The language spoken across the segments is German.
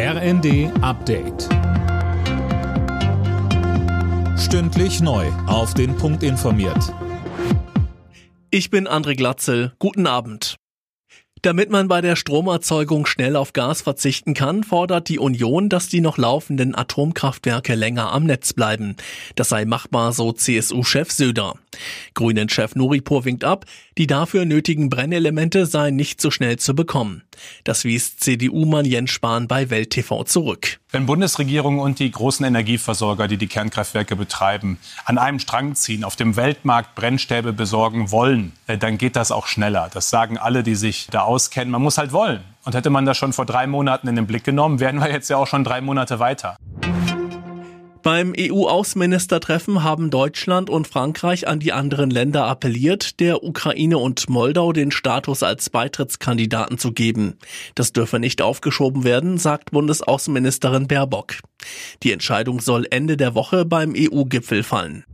RND Update. Stündlich neu. Auf den Punkt informiert. Ich bin André Glatzel. Guten Abend. Damit man bei der Stromerzeugung schnell auf Gas verzichten kann, fordert die Union, dass die noch laufenden Atomkraftwerke länger am Netz bleiben. Das sei machbar, so CSU-Chef Söder. Grünen-Chef Nuripur winkt ab, die dafür nötigen Brennelemente seien nicht so schnell zu bekommen. Das wies CDU-Mann Jens Spahn bei Welt TV zurück. Wenn Bundesregierung und die großen Energieversorger, die die Kernkraftwerke betreiben, an einem Strang ziehen, auf dem Weltmarkt Brennstäbe besorgen wollen, äh, dann geht das auch schneller. Das sagen alle, die sich da auskennen. Man muss halt wollen. Und hätte man das schon vor drei Monaten in den Blick genommen, wären wir jetzt ja auch schon drei Monate weiter. Beim EU-Außenministertreffen haben Deutschland und Frankreich an die anderen Länder appelliert, der Ukraine und Moldau den Status als Beitrittskandidaten zu geben. Das dürfe nicht aufgeschoben werden, sagt Bundesaußenministerin Baerbock. Die Entscheidung soll Ende der Woche beim EU-Gipfel fallen.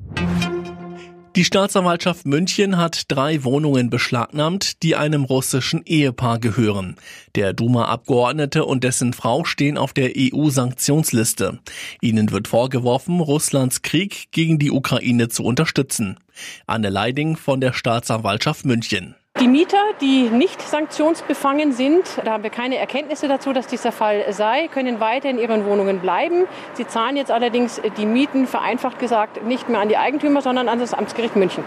Die Staatsanwaltschaft München hat drei Wohnungen beschlagnahmt, die einem russischen Ehepaar gehören. Der Duma-Abgeordnete und dessen Frau stehen auf der EU-Sanktionsliste. Ihnen wird vorgeworfen, Russlands Krieg gegen die Ukraine zu unterstützen. Anne Leiding von der Staatsanwaltschaft München. Die Mieter, die nicht sanktionsbefangen sind, da haben wir keine Erkenntnisse dazu, dass dieser Fall sei, können weiter in ihren Wohnungen bleiben. Sie zahlen jetzt allerdings die Mieten, vereinfacht gesagt, nicht mehr an die Eigentümer, sondern an das Amtsgericht München.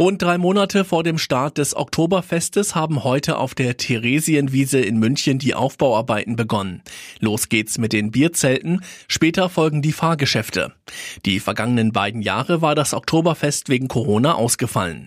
Rund drei Monate vor dem Start des Oktoberfestes haben heute auf der Theresienwiese in München die Aufbauarbeiten begonnen. Los geht's mit den Bierzelten, später folgen die Fahrgeschäfte. Die vergangenen beiden Jahre war das Oktoberfest wegen Corona ausgefallen.